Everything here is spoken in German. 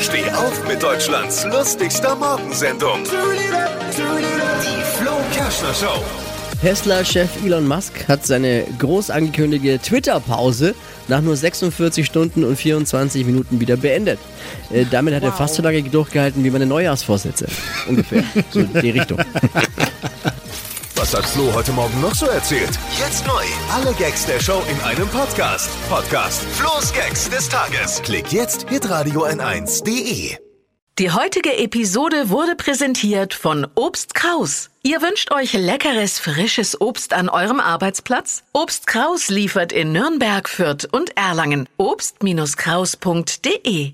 Steh auf mit Deutschlands lustigster Morgensendung. Die Flo Kerschner Show. Tesla-Chef Elon Musk hat seine groß angekündigte Twitter-Pause nach nur 46 Stunden und 24 Minuten wieder beendet. Äh, damit hat er fast so lange durchgehalten wie meine Neujahrsvorsätze. Ungefähr. So die Richtung. Was hat Flo heute Morgen noch so erzählt? Jetzt neu. Alle Gags der Show in einem Podcast. Podcast Flo's Gags des Tages. Klick jetzt hitradio n1.de. Die heutige Episode wurde präsentiert von Obst Kraus. Ihr wünscht euch leckeres, frisches Obst an eurem Arbeitsplatz? Obst Kraus liefert in Nürnberg, Fürth und Erlangen. Obst-Kraus.de